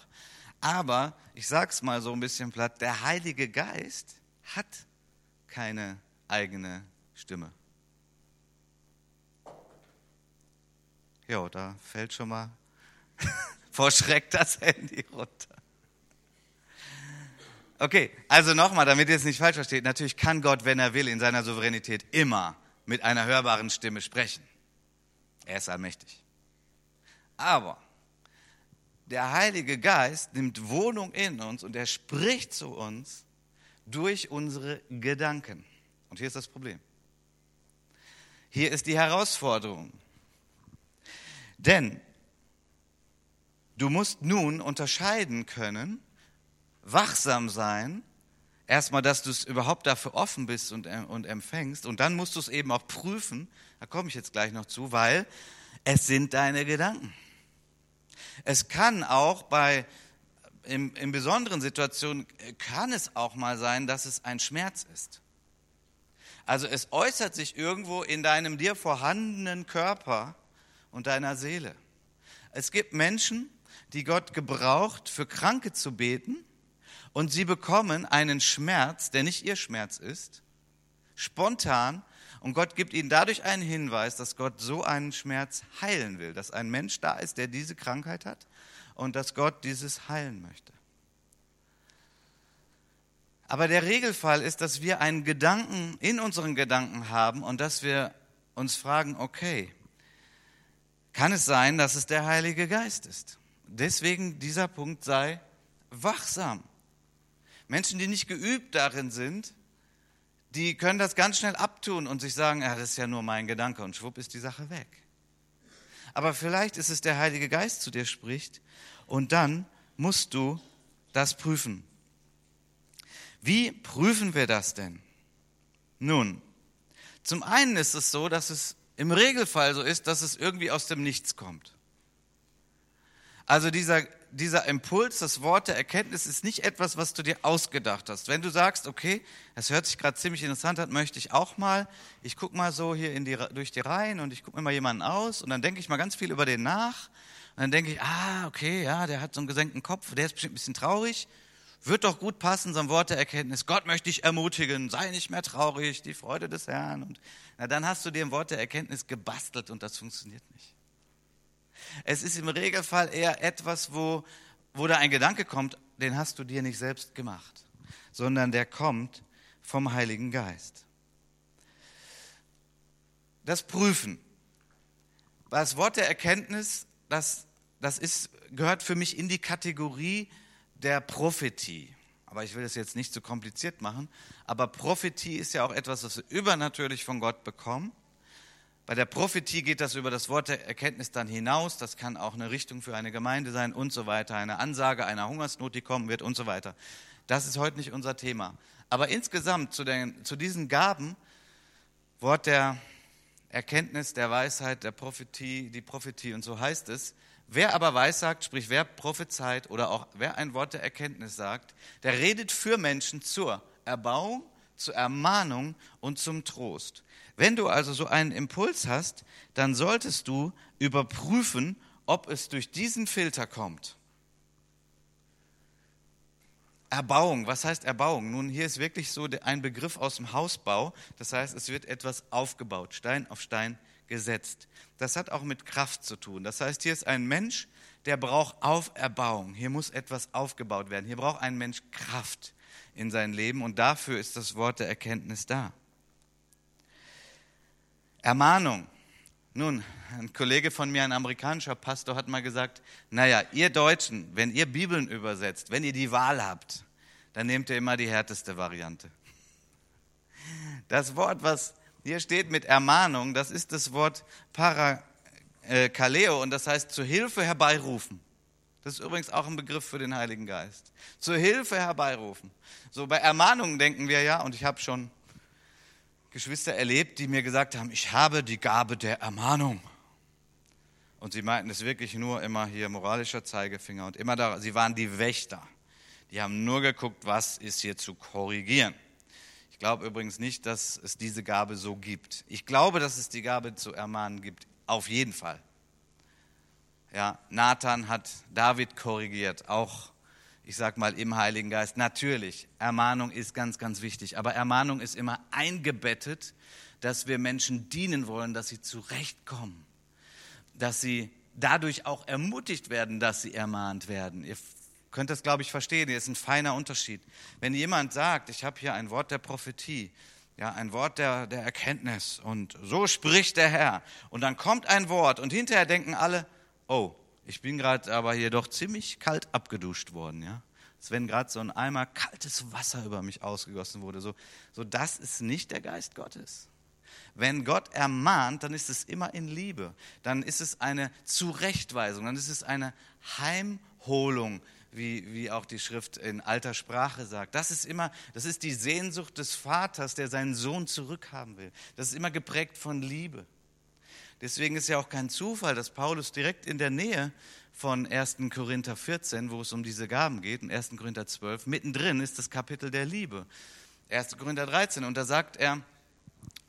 Aber ich sage es mal so ein bisschen platt, der Heilige Geist hat keine eigene Stimme. Jo, da fällt schon mal [laughs] vor Schreck das Handy runter. Okay, also nochmal, damit ihr es nicht falsch versteht. Natürlich kann Gott, wenn er will, in seiner Souveränität immer mit einer hörbaren Stimme sprechen. Er ist allmächtig. Aber der Heilige Geist nimmt Wohnung in uns und er spricht zu uns durch unsere Gedanken. Und hier ist das Problem. Hier ist die Herausforderung. Denn Du musst nun unterscheiden können, wachsam sein, erstmal, dass du es überhaupt dafür offen bist und, äh, und empfängst, und dann musst du es eben auch prüfen, da komme ich jetzt gleich noch zu, weil es sind deine Gedanken. Es kann auch bei, in, in besonderen Situationen, kann es auch mal sein, dass es ein Schmerz ist. Also es äußert sich irgendwo in deinem dir vorhandenen Körper und deiner Seele. Es gibt Menschen, die Gott gebraucht, für Kranke zu beten und sie bekommen einen Schmerz, der nicht ihr Schmerz ist, spontan und Gott gibt ihnen dadurch einen Hinweis, dass Gott so einen Schmerz heilen will, dass ein Mensch da ist, der diese Krankheit hat und dass Gott dieses heilen möchte. Aber der Regelfall ist, dass wir einen Gedanken in unseren Gedanken haben und dass wir uns fragen, okay, kann es sein, dass es der Heilige Geist ist? Deswegen dieser Punkt sei wachsam. Menschen, die nicht geübt darin sind, die können das ganz schnell abtun und sich sagen, ja, das ist ja nur mein Gedanke und schwupp ist die Sache weg. Aber vielleicht ist es der Heilige Geist, zu dir spricht und dann musst du das prüfen. Wie prüfen wir das denn? Nun, zum einen ist es so, dass es im Regelfall so ist, dass es irgendwie aus dem Nichts kommt. Also dieser, dieser Impuls, das Wort der Erkenntnis ist nicht etwas, was du dir ausgedacht hast. Wenn du sagst, okay, das hört sich gerade ziemlich interessant an, möchte ich auch mal, ich gucke mal so hier die, durch die Reihen und ich gucke mir mal jemanden aus und dann denke ich mal ganz viel über den nach und dann denke ich, ah, okay, ja, der hat so einen gesenkten Kopf, der ist bestimmt ein bisschen traurig, wird doch gut passen, so ein Wort der Erkenntnis. Gott möchte dich ermutigen, sei nicht mehr traurig, die Freude des Herrn. Und na, dann hast du dir ein Wort der Erkenntnis gebastelt und das funktioniert nicht. Es ist im Regelfall eher etwas, wo, wo da ein Gedanke kommt, den hast du dir nicht selbst gemacht, sondern der kommt vom Heiligen Geist. Das Prüfen. Das Wort der Erkenntnis, das, das ist, gehört für mich in die Kategorie der Prophetie. Aber ich will es jetzt nicht zu kompliziert machen. Aber Prophetie ist ja auch etwas, was wir übernatürlich von Gott bekommen. Bei der Prophetie geht das über das Wort der Erkenntnis dann hinaus. Das kann auch eine Richtung für eine Gemeinde sein und so weiter. Eine Ansage einer Hungersnot, die kommen wird und so weiter. Das ist heute nicht unser Thema. Aber insgesamt zu, den, zu diesen Gaben, Wort der Erkenntnis, der Weisheit, der Prophetie, die Prophetie und so heißt es, Wer aber weissagt, sprich wer prophezeit oder auch wer ein Wort der Erkenntnis sagt, der redet für Menschen zur Erbauung, zur Ermahnung und zum Trost. Wenn du also so einen Impuls hast, dann solltest du überprüfen, ob es durch diesen Filter kommt. Erbauung, was heißt Erbauung? Nun, hier ist wirklich so ein Begriff aus dem Hausbau. Das heißt, es wird etwas aufgebaut, Stein auf Stein gesetzt. Das hat auch mit Kraft zu tun. Das heißt, hier ist ein Mensch, der braucht Auferbauung. Hier muss etwas aufgebaut werden. Hier braucht ein Mensch Kraft in sein Leben und dafür ist das Wort der Erkenntnis da. Ermahnung. Nun, ein Kollege von mir, ein amerikanischer Pastor, hat mal gesagt, naja, ihr Deutschen, wenn ihr Bibeln übersetzt, wenn ihr die Wahl habt, dann nehmt ihr immer die härteste Variante. Das Wort, was hier steht mit Ermahnung, das ist das Wort Parakaleo und das heißt zu Hilfe herbeirufen. Das ist übrigens auch ein Begriff für den Heiligen Geist. Zur Hilfe herbeirufen. So bei Ermahnungen denken wir ja, und ich habe schon Geschwister erlebt, die mir gesagt haben, ich habe die Gabe der Ermahnung. Und sie meinten es wirklich nur immer hier moralischer Zeigefinger und immer da, sie waren die Wächter. Die haben nur geguckt, was ist hier zu korrigieren glaube übrigens nicht, dass es diese Gabe so gibt. Ich glaube, dass es die Gabe zu ermahnen gibt, auf jeden Fall. Ja, Nathan hat David korrigiert, auch ich sag mal im Heiligen Geist. Natürlich, Ermahnung ist ganz, ganz wichtig, aber Ermahnung ist immer eingebettet, dass wir Menschen dienen wollen, dass sie zurechtkommen, dass sie dadurch auch ermutigt werden, dass sie ermahnt werden. Ihr könnt das, glaube ich, verstehen. Hier ist ein feiner Unterschied. Wenn jemand sagt, ich habe hier ein Wort der Prophetie, ja, ein Wort der, der Erkenntnis und so spricht der Herr. Und dann kommt ein Wort und hinterher denken alle, oh, ich bin gerade aber hier doch ziemlich kalt abgeduscht worden, ja. Als wenn gerade so ein Eimer kaltes Wasser über mich ausgegossen wurde. So, so, das ist nicht der Geist Gottes. Wenn Gott ermahnt, dann ist es immer in Liebe. Dann ist es eine Zurechtweisung, dann ist es eine Heimholung wie, wie auch die Schrift in alter Sprache sagt. Das ist immer, das ist die Sehnsucht des Vaters, der seinen Sohn zurückhaben will. Das ist immer geprägt von Liebe. Deswegen ist ja auch kein Zufall, dass Paulus direkt in der Nähe von 1. Korinther 14, wo es um diese Gaben geht, in 1. Korinther 12, mittendrin ist das Kapitel der Liebe. 1. Korinther 13, und da sagt er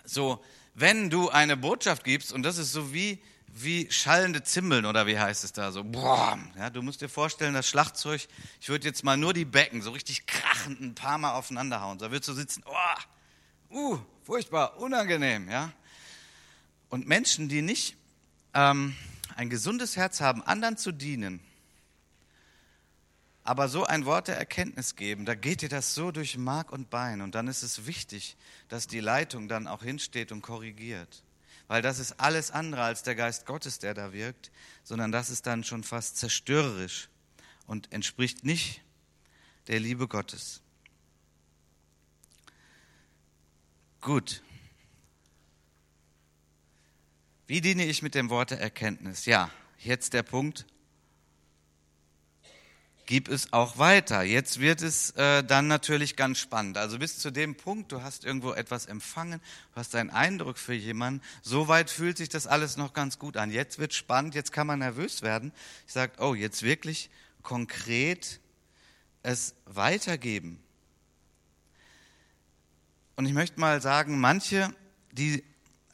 so, wenn du eine Botschaft gibst, und das ist so wie wie schallende Zimbeln oder wie heißt es da so. Boah, ja, du musst dir vorstellen, das Schlagzeug, ich würde jetzt mal nur die Becken so richtig krachend ein paar Mal aufeinander hauen. Da würdest du sitzen, oh, uh, furchtbar, unangenehm, ja. Und Menschen, die nicht ähm, ein gesundes Herz haben, anderen zu dienen, aber so ein Wort der Erkenntnis geben, da geht dir das so durch Mark und Bein. Und dann ist es wichtig, dass die Leitung dann auch hinsteht und korrigiert. Weil das ist alles andere als der Geist Gottes, der da wirkt, sondern das ist dann schon fast zerstörerisch und entspricht nicht der Liebe Gottes. Gut, wie diene ich mit dem Wort der Erkenntnis? Ja, jetzt der Punkt. Gib es auch weiter. Jetzt wird es äh, dann natürlich ganz spannend. Also bis zu dem Punkt, du hast irgendwo etwas empfangen, du hast einen Eindruck für jemanden. Soweit fühlt sich das alles noch ganz gut an. Jetzt wird spannend, jetzt kann man nervös werden. Ich sage, oh, jetzt wirklich konkret es weitergeben. Und ich möchte mal sagen, manche, die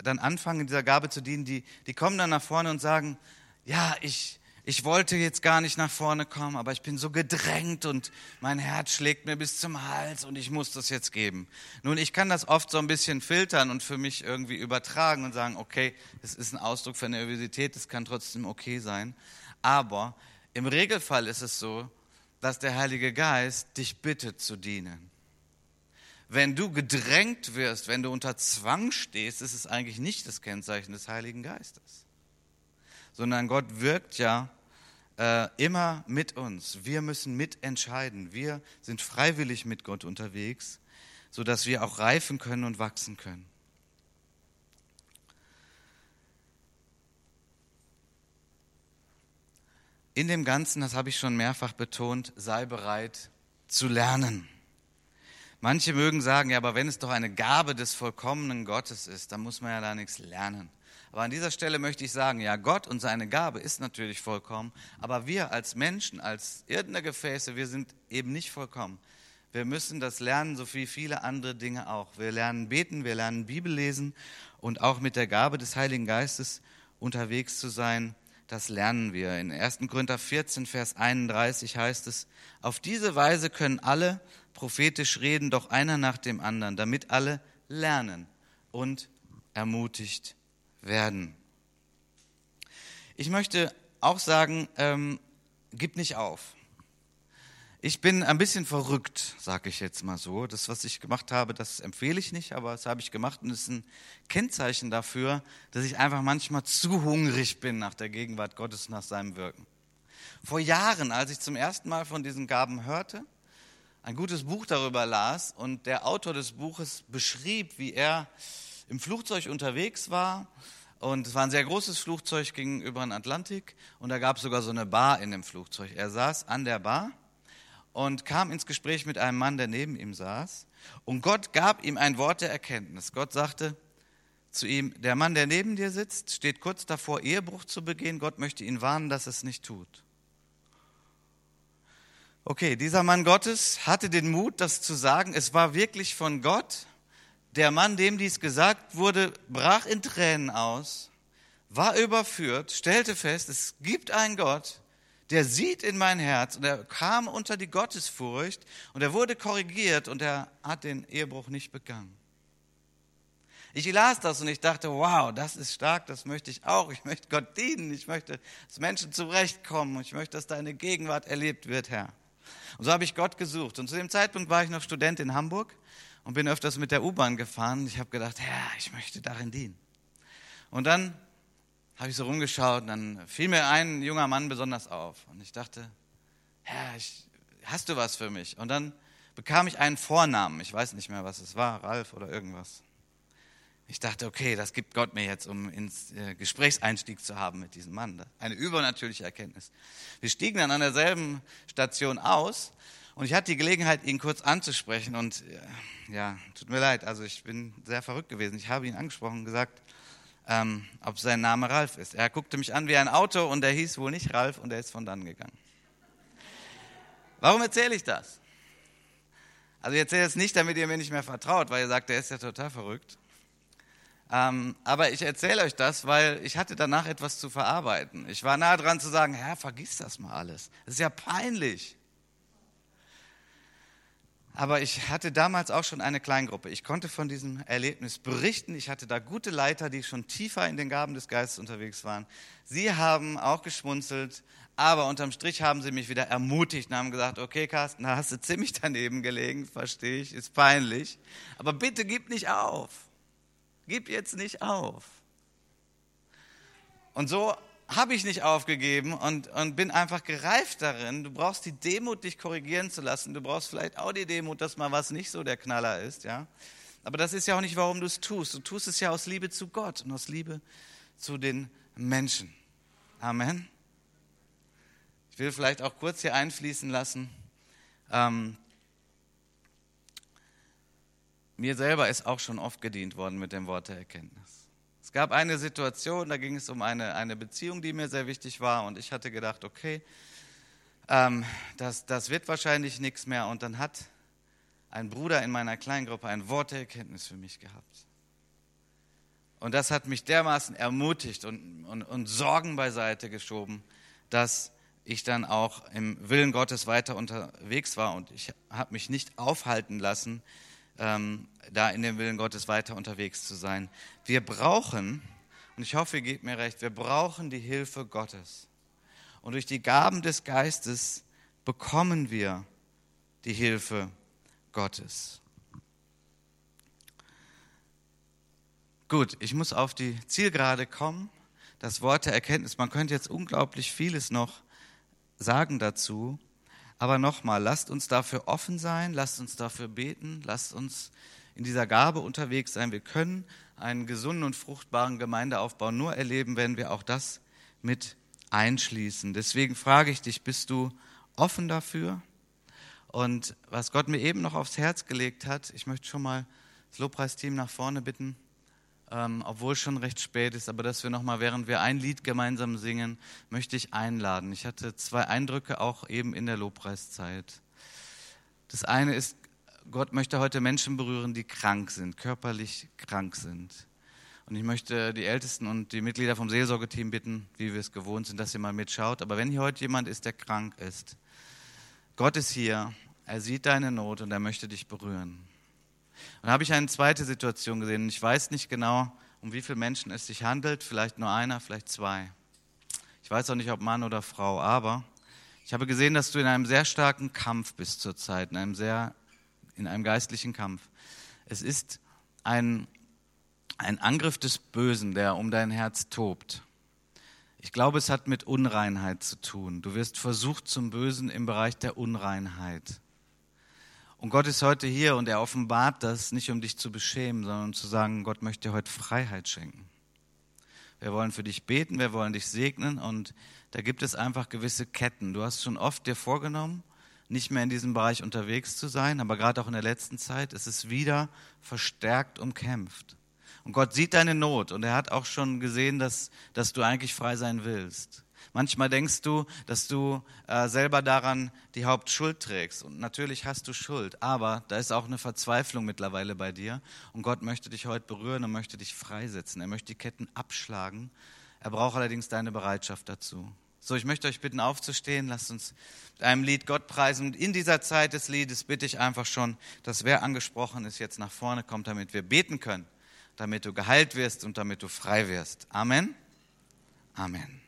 dann anfangen, in dieser Gabe zu dienen, die, die kommen dann nach vorne und sagen, ja, ich, ich wollte jetzt gar nicht nach vorne kommen, aber ich bin so gedrängt und mein Herz schlägt mir bis zum Hals und ich muss das jetzt geben. Nun, ich kann das oft so ein bisschen filtern und für mich irgendwie übertragen und sagen, okay, es ist ein Ausdruck für Nervosität, es kann trotzdem okay sein. Aber im Regelfall ist es so, dass der Heilige Geist dich bittet zu dienen. Wenn du gedrängt wirst, wenn du unter Zwang stehst, ist es eigentlich nicht das Kennzeichen des Heiligen Geistes, sondern Gott wirkt ja äh, immer mit uns. Wir müssen mitentscheiden. Wir sind freiwillig mit Gott unterwegs, sodass wir auch reifen können und wachsen können. In dem Ganzen, das habe ich schon mehrfach betont, sei bereit zu lernen. Manche mögen sagen, ja, aber wenn es doch eine Gabe des vollkommenen Gottes ist, dann muss man ja da nichts lernen. Aber an dieser Stelle möchte ich sagen, ja, Gott und seine Gabe ist natürlich vollkommen, aber wir als Menschen, als irdene Gefäße, wir sind eben nicht vollkommen. Wir müssen das lernen, so wie viele andere Dinge auch. Wir lernen beten, wir lernen Bibel lesen und auch mit der Gabe des Heiligen Geistes unterwegs zu sein, das lernen wir. In 1. Korinther 14, Vers 31 heißt es, auf diese Weise können alle prophetisch reden, doch einer nach dem anderen, damit alle lernen und ermutigt werden. Ich möchte auch sagen, ähm, gib nicht auf. Ich bin ein bisschen verrückt, sage ich jetzt mal so. Das, was ich gemacht habe, das empfehle ich nicht, aber das habe ich gemacht und es ist ein Kennzeichen dafür, dass ich einfach manchmal zu hungrig bin nach der Gegenwart Gottes, nach seinem Wirken. Vor Jahren, als ich zum ersten Mal von diesen Gaben hörte, ein gutes Buch darüber las und der Autor des Buches beschrieb, wie er im Flugzeug unterwegs war und es war ein sehr großes Flugzeug gegenüber dem Atlantik und da gab es sogar so eine Bar in dem Flugzeug. Er saß an der Bar und kam ins Gespräch mit einem Mann, der neben ihm saß und Gott gab ihm ein Wort der Erkenntnis. Gott sagte zu ihm, der Mann, der neben dir sitzt, steht kurz davor, Ehebruch zu begehen. Gott möchte ihn warnen, dass es nicht tut. Okay, dieser Mann Gottes hatte den Mut, das zu sagen. Es war wirklich von Gott. Der Mann, dem dies gesagt wurde, brach in Tränen aus, war überführt, stellte fest, es gibt einen Gott, der sieht in mein Herz und er kam unter die Gottesfurcht und er wurde korrigiert und er hat den Ehebruch nicht begangen. Ich las das und ich dachte, wow, das ist stark, das möchte ich auch. Ich möchte Gott dienen, ich möchte, dass Menschen zurechtkommen, ich möchte, dass deine Gegenwart erlebt wird, Herr. Und so habe ich Gott gesucht. Und zu dem Zeitpunkt war ich noch Student in Hamburg und bin öfters mit der U-Bahn gefahren. Ich habe gedacht, ja, ich möchte darin dienen. Und dann habe ich so rumgeschaut und dann fiel mir ein junger Mann besonders auf. Und ich dachte, ja, ich, hast du was für mich? Und dann bekam ich einen Vornamen. Ich weiß nicht mehr, was es war, Ralf oder irgendwas. Ich dachte, okay, das gibt Gott mir jetzt, um ins äh, Gesprächseinstieg zu haben mit diesem Mann. Eine übernatürliche Erkenntnis. Wir stiegen dann an derselben Station aus und ich hatte die Gelegenheit, ihn kurz anzusprechen und äh, ja, tut mir leid, also ich bin sehr verrückt gewesen. Ich habe ihn angesprochen und gesagt, ähm, ob sein Name Ralf ist. Er guckte mich an wie ein Auto und er hieß wohl nicht Ralf und er ist von dann gegangen. Warum erzähle ich das? Also ich erzähle es nicht, damit ihr mir nicht mehr vertraut, weil ihr sagt, er ist ja total verrückt ähm, aber ich erzähle euch das, weil ich hatte danach etwas zu verarbeiten. Ich war nah dran zu sagen, Herr, vergiss das mal alles. Das ist ja peinlich. Aber ich hatte damals auch schon eine Kleingruppe. Ich konnte von diesem Erlebnis berichten. Ich hatte da gute Leiter, die schon tiefer in den Gaben des Geistes unterwegs waren. Sie haben auch geschmunzelt, aber unterm Strich haben sie mich wieder ermutigt und haben gesagt, okay Carsten, da hast du ziemlich daneben gelegen, verstehe ich, ist peinlich. Aber bitte gib nicht auf. Gib jetzt nicht auf. Und so habe ich nicht aufgegeben und, und bin einfach gereift darin. Du brauchst die Demut, dich korrigieren zu lassen. Du brauchst vielleicht auch die Demut, dass mal was nicht so der Knaller ist, ja. Aber das ist ja auch nicht, warum du es tust. Du tust es ja aus Liebe zu Gott und aus Liebe zu den Menschen. Amen. Ich will vielleicht auch kurz hier einfließen lassen. Ähm, mir selber ist auch schon oft gedient worden mit dem Wort der Erkenntnis. Es gab eine Situation, da ging es um eine, eine Beziehung, die mir sehr wichtig war und ich hatte gedacht, okay, ähm, das, das wird wahrscheinlich nichts mehr. Und dann hat ein Bruder in meiner Kleingruppe ein Wort der Erkenntnis für mich gehabt. Und das hat mich dermaßen ermutigt und, und, und Sorgen beiseite geschoben, dass ich dann auch im Willen Gottes weiter unterwegs war und ich habe mich nicht aufhalten lassen, ähm, da in dem Willen Gottes weiter unterwegs zu sein. Wir brauchen, und ich hoffe, ihr gebt mir recht, wir brauchen die Hilfe Gottes. Und durch die Gaben des Geistes bekommen wir die Hilfe Gottes. Gut, ich muss auf die Zielgerade kommen. Das Wort der Erkenntnis, man könnte jetzt unglaublich vieles noch sagen dazu. Aber nochmal, lasst uns dafür offen sein, lasst uns dafür beten, lasst uns in dieser Gabe unterwegs sein. Wir können einen gesunden und fruchtbaren Gemeindeaufbau nur erleben, wenn wir auch das mit einschließen. Deswegen frage ich dich, bist du offen dafür? Und was Gott mir eben noch aufs Herz gelegt hat, ich möchte schon mal das Lobpreisteam nach vorne bitten ähm, obwohl schon recht spät ist, aber dass wir nochmal, während wir ein Lied gemeinsam singen, möchte ich einladen. Ich hatte zwei Eindrücke auch eben in der Lobpreiszeit. Das eine ist, Gott möchte heute Menschen berühren, die krank sind, körperlich krank sind. Und ich möchte die Ältesten und die Mitglieder vom Seelsorgeteam bitten, wie wir es gewohnt sind, dass ihr mal mitschaut. Aber wenn hier heute jemand ist, der krank ist, Gott ist hier, er sieht deine Not und er möchte dich berühren. Und da habe ich eine zweite Situation gesehen. Ich weiß nicht genau, um wie viele Menschen es sich handelt. Vielleicht nur einer, vielleicht zwei. Ich weiß auch nicht, ob Mann oder Frau. Aber ich habe gesehen, dass du in einem sehr starken Kampf bist zurzeit, in einem sehr, in einem geistlichen Kampf. Es ist ein, ein Angriff des Bösen, der um dein Herz tobt. Ich glaube, es hat mit Unreinheit zu tun. Du wirst versucht zum Bösen im Bereich der Unreinheit. Und Gott ist heute hier und er offenbart das nicht, um dich zu beschämen, sondern um zu sagen, Gott möchte dir heute Freiheit schenken. Wir wollen für dich beten, wir wollen dich segnen und da gibt es einfach gewisse Ketten. Du hast schon oft dir vorgenommen, nicht mehr in diesem Bereich unterwegs zu sein, aber gerade auch in der letzten Zeit ist es wieder verstärkt umkämpft. Und Gott sieht deine Not und er hat auch schon gesehen, dass, dass du eigentlich frei sein willst. Manchmal denkst du, dass du äh, selber daran die Hauptschuld trägst. Und natürlich hast du Schuld, aber da ist auch eine Verzweiflung mittlerweile bei dir. Und Gott möchte dich heute berühren und möchte dich freisetzen. Er möchte die Ketten abschlagen. Er braucht allerdings deine Bereitschaft dazu. So, ich möchte euch bitten, aufzustehen. Lasst uns mit einem Lied Gott preisen. Und in dieser Zeit des Liedes bitte ich einfach schon, dass wer angesprochen ist, jetzt nach vorne kommt, damit wir beten können, damit du geheilt wirst und damit du frei wirst. Amen. Amen.